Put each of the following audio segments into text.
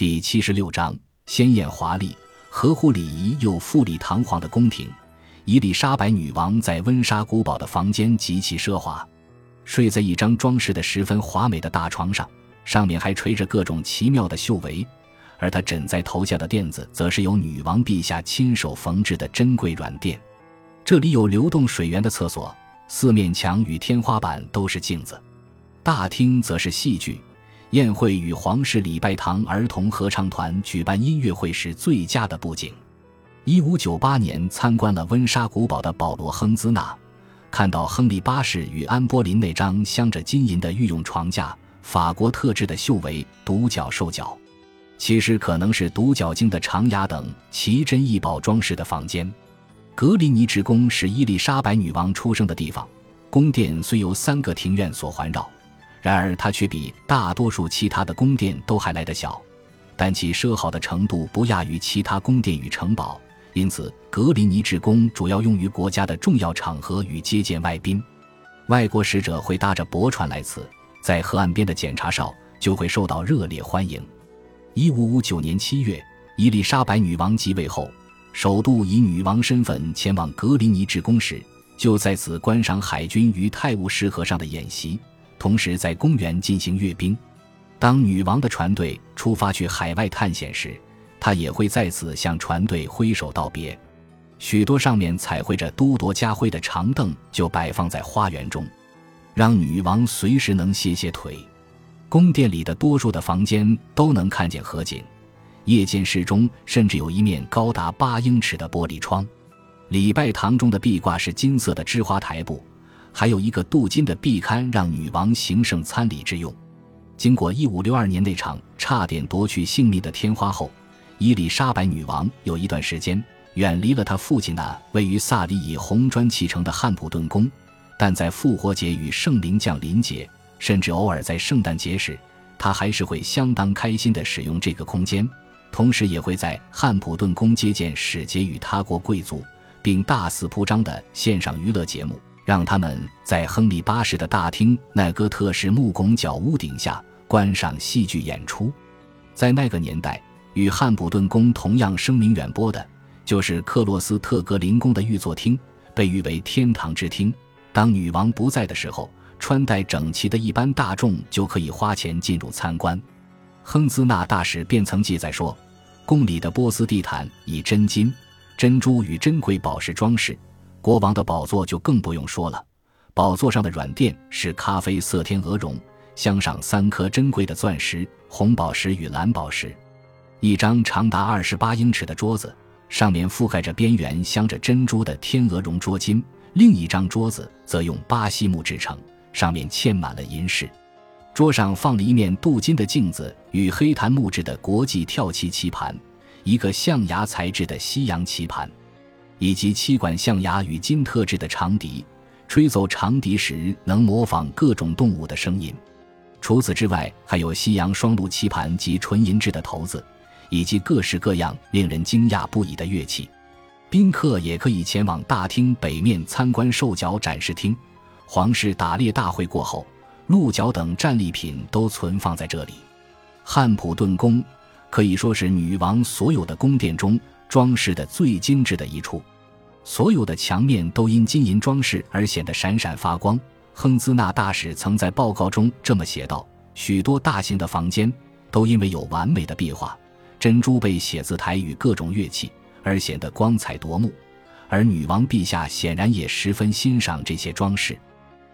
第七十六章：鲜艳华丽、合乎礼仪又富丽堂皇的宫廷。伊丽莎白女王在温莎古堡的房间极其奢华，睡在一张装饰的十分华美的大床上，上面还垂着各种奇妙的绣围。而她枕在头下的垫子，则是由女王陛下亲手缝制的珍贵软垫。这里有流动水源的厕所，四面墙与天花板都是镜子。大厅则是戏剧、宴会与皇室礼拜堂儿童合唱团举办音乐会时最佳的布景。一五九八年参观了温莎古堡的保罗·亨兹纳，看到亨利八世与安波林那张镶着金银的御用床架，法国特制的绣围独角兽脚，其实可能是独角鲸的长牙等奇珍异宝装饰的房间。格林尼治宫是伊丽莎白女王出生的地方，宫殿虽由三个庭院所环绕。然而，它却比大多数其他的宫殿都还来得小，但其奢豪的程度不亚于其他宫殿与城堡。因此，格林尼治宫主要用于国家的重要场合与接见外宾。外国使者会搭着驳船来此，在河岸边的检查哨就会受到热烈欢迎。一五五九年七月，伊丽莎白女王即位后，首度以女王身份前往格林尼治宫时，就在此观赏海军于泰晤士河上的演习。同时，在公园进行阅兵。当女王的船队出发去海外探险时，她也会再次向船队挥手道别。许多上面彩绘着都铎家徽的长凳就摆放在花园中，让女王随时能歇歇腿。宫殿里的多数的房间都能看见河景，夜间室中甚至有一面高达八英尺的玻璃窗。礼拜堂中的壁挂是金色的织花台布。还有一个镀金的壁龛，让女王行圣参礼之用。经过1562年那场差点夺去性命的天花后，伊丽莎白女王有一段时间远离了她父亲那位于萨里以红砖砌成的汉普顿宫。但在复活节与圣灵降临节，甚至偶尔在圣诞节时，她还是会相当开心地使用这个空间，同时也会在汉普顿宫接见使节与他国贵族，并大肆铺张地献上娱乐节目。让他们在亨利八世的大厅奈戈特式木拱角屋顶下观赏戏剧演出。在那个年代，与汉普顿宫同样声名远播的，就是克洛斯特格林宫的御座厅，被誉为“天堂之厅”。当女王不在的时候，穿戴整齐的一般大众就可以花钱进入参观。亨兹纳大使便曾记载说，宫里的波斯地毯以真金、珍珠与珍贵宝石装饰。国王的宝座就更不用说了，宝座上的软垫是咖啡色天鹅绒，镶上三颗珍贵的钻石、红宝石与蓝宝石。一张长达二十八英尺的桌子，上面覆盖着边缘镶着珍珠的天鹅绒桌巾；另一张桌子则用巴西木制成，上面嵌满了银饰。桌上放了一面镀金的镜子与黑檀木质的国际跳棋棋盘，一个象牙材质的西洋棋盘。以及七管象牙与金特制的长笛，吹奏长笛时能模仿各种动物的声音。除此之外，还有西洋双鹿棋盘及纯银制的骰子，以及各式各样令人惊讶不已的乐器。宾客也可以前往大厅北面参观兽脚展示厅。皇室打猎大会过后，鹿角等战利品都存放在这里。汉普顿宫可以说是女王所有的宫殿中。装饰的最精致的一处，所有的墙面都因金银装饰而显得闪闪发光。亨兹纳大使曾在报告中这么写道：“许多大型的房间都因为有完美的壁画、珍珠被写字台与各种乐器而显得光彩夺目，而女王陛下显然也十分欣赏这些装饰。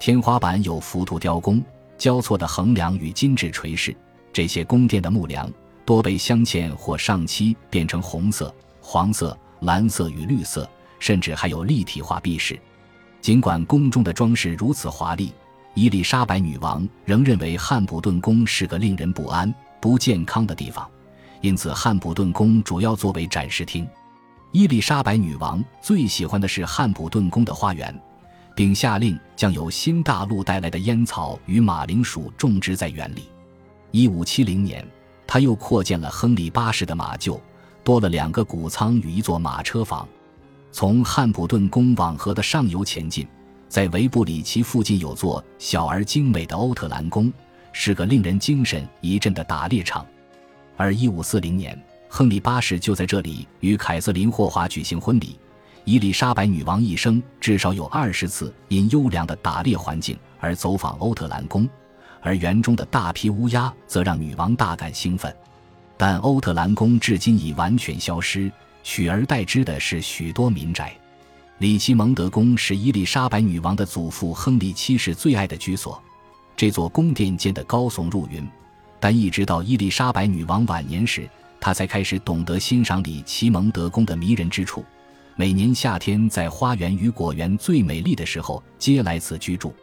天花板有浮凸雕工、交错的横梁与金质垂饰，这些宫殿的木梁多被镶嵌或上漆变成红色。”黄色、蓝色与绿色，甚至还有立体化壁饰。尽管宫中的装饰如此华丽，伊丽莎白女王仍认为汉普顿宫是个令人不安、不健康的地方，因此汉普顿宫主要作为展示厅。伊丽莎白女王最喜欢的是汉普顿宫的花园，并下令将由新大陆带来的烟草与马铃薯种植在园里。一五七零年，他又扩建了亨利八世的马厩。多了两个谷仓与一座马车房。从汉普顿宫往河的上游前进，在维布里奇附近有座小而精美的欧特兰宫，是个令人精神一振的打猎场。而1540年，亨利八世就在这里与凯瑟琳霍华举行婚礼。伊丽莎白女王一生至少有二十次因优良的打猎环境而走访欧特兰宫，而园中的大批乌鸦则让女王大感兴奋。但欧特兰宫至今已完全消失，取而代之的是许多民宅。里奇蒙德宫是伊丽莎白女王的祖父亨利七世最爱的居所，这座宫殿建得高耸入云，但一直到伊丽莎白女王晚年时，他才开始懂得欣赏里奇蒙德宫的迷人之处。每年夏天，在花园与果园最美丽的时候，皆来此居住。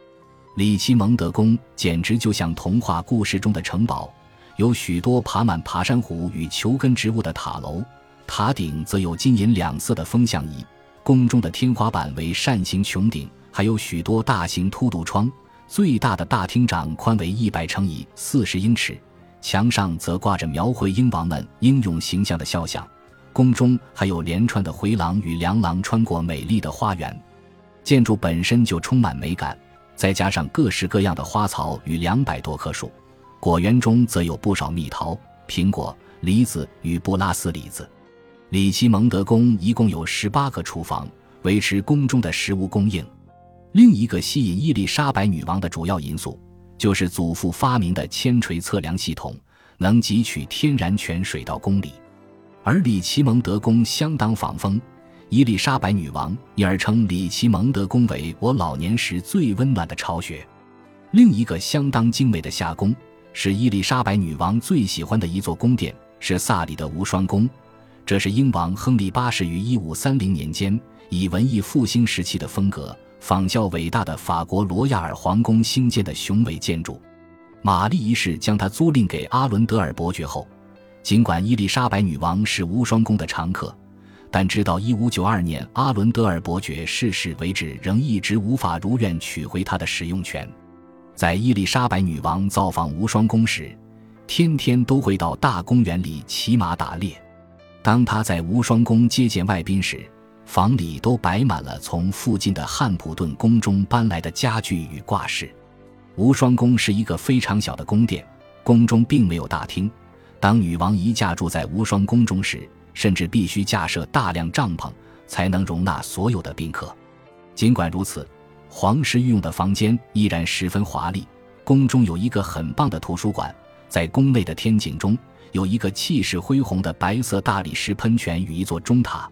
里奇蒙德宫简直就像童话故事中的城堡，有许多爬满爬山虎与球根植物的塔楼，塔顶则有金银两色的风向仪。宫中的天花板为扇形穹顶，还有许多大型凸度窗。最大的大厅长宽为一百乘以四十英尺，墙上则挂着描绘英王们英勇形象的肖像。宫中还有连串的回廊与梁廊，穿过美丽的花园。建筑本身就充满美感，再加上各式各样的花草与两百多棵树，果园中则有不少蜜桃、苹果、梨子与布拉斯李子。里奇蒙德宫一共有十八个厨房，维持宫中的食物供应。另一个吸引伊丽莎白女王的主要因素，就是祖父发明的铅锤测量系统，能汲取天然泉水到宫里。而里奇蒙德宫相当防风，伊丽莎白女王因而称里奇蒙德宫为我老年时最温暖的巢穴。另一个相当精美的夏宫是伊丽莎白女王最喜欢的一座宫殿，是萨里的无双宫。这是英王亨利八世于1530年间以文艺复兴时期的风格，仿效伟大的法国罗亚尔皇宫兴建的雄伟建筑。玛丽一世将它租赁给阿伦德尔伯爵后。尽管伊丽莎白女王是无双宫的常客，但直到1592年阿伦德尔伯爵逝世为止，仍一直无法如愿取回他的使用权。在伊丽莎白女王造访无双宫时，天天都会到大公园里骑马打猎。当他在无双宫接见外宾时，房里都摆满了从附近的汉普顿宫中搬来的家具与挂饰。无双宫是一个非常小的宫殿，宫中并没有大厅。当女王一嫁住在无双宫中时，甚至必须架设大量帐篷，才能容纳所有的宾客。尽管如此，皇室御用的房间依然十分华丽。宫中有一个很棒的图书馆，在宫内的天井中有一个气势恢宏的白色大理石喷泉与一座钟塔。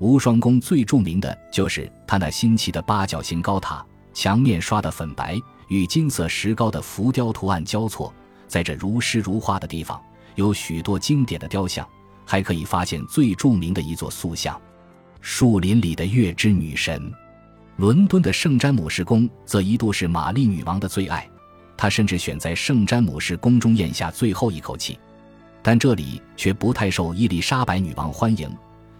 无双宫最著名的就是它那新奇的八角形高塔，墙面刷的粉白，与金色石膏的浮雕图案交错，在这如诗如画的地方。有许多经典的雕像，还可以发现最著名的一座塑像——树林里的月之女神。伦敦的圣詹姆士宫则一度是玛丽女王的最爱，她甚至选在圣詹姆士宫中咽下最后一口气。但这里却不太受伊丽莎白女王欢迎。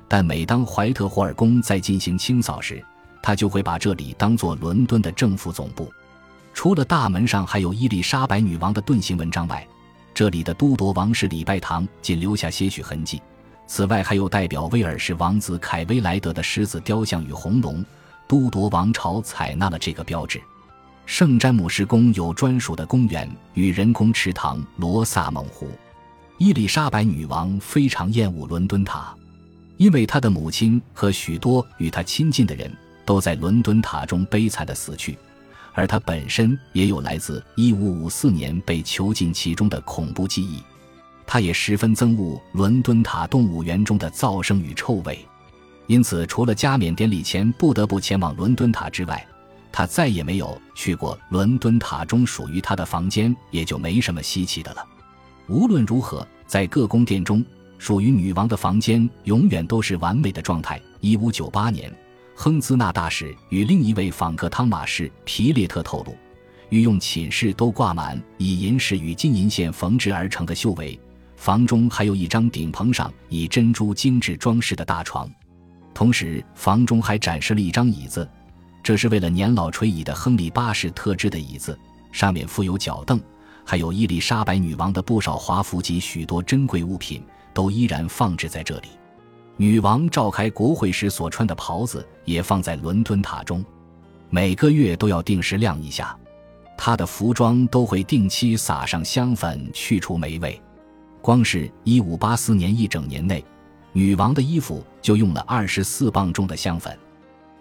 但每当怀特霍尔宫在进行清扫时，她就会把这里当作伦敦的政府总部。除了大门上还有伊丽莎白女王的盾形纹章外，这里的都铎王室礼拜堂仅留下些许痕迹，此外还有代表威尔士王子凯威莱德的狮子雕像与红龙。都铎王朝采纳了这个标志。圣詹姆士宫有专属的公园与人工池塘罗萨蒙湖。伊丽莎白女王非常厌恶伦敦塔，因为她的母亲和许多与她亲近的人都在伦敦塔中悲惨的死去。而她本身也有来自1554年被囚禁其中的恐怖记忆，他也十分憎恶伦敦塔动物园中的噪声与臭味，因此除了加冕典礼前不得不前往伦敦塔之外，他再也没有去过伦敦塔中属于他的房间，也就没什么稀奇的了。无论如何，在各宫殿中，属于女王的房间永远都是完美的状态。1598年。亨兹纳大使与另一位访客汤马士·皮列特透露，御用寝室都挂满以银饰与金银线缝制而成的绣帷，房中还有一张顶棚上以珍珠精致装饰的大床，同时房中还展示了一张椅子，这是为了年老垂椅的亨利八世特制的椅子，上面附有脚凳，还有伊丽莎白女王的不少华服及许多珍贵物品都依然放置在这里。女王召开国会时所穿的袍子也放在伦敦塔中，每个月都要定时晾一下。她的服装都会定期撒上香粉，去除霉味。光是一五八四年一整年内，女王的衣服就用了二十四磅重的香粉。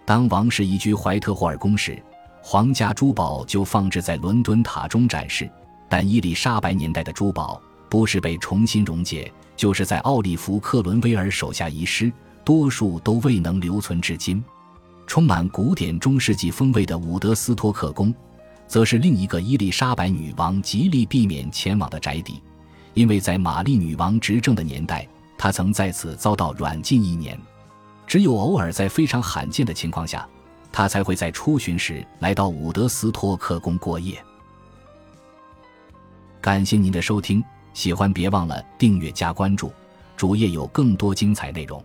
当王室移居怀特霍尔宫时，皇家珠宝就放置在伦敦塔中展示。但伊丽莎白年代的珠宝不是被重新溶解，就是在奥利弗·克伦威尔手下遗失，多数都未能留存至今。充满古典中世纪风味的伍德斯托克宫，则是另一个伊丽莎白女王极力避免前往的宅邸，因为在玛丽女王执政的年代，他曾在此遭到软禁一年。只有偶尔在非常罕见的情况下，他才会在出巡时来到伍德斯托克宫过夜。感谢您的收听，喜欢别忘了订阅加关注，主页有更多精彩内容。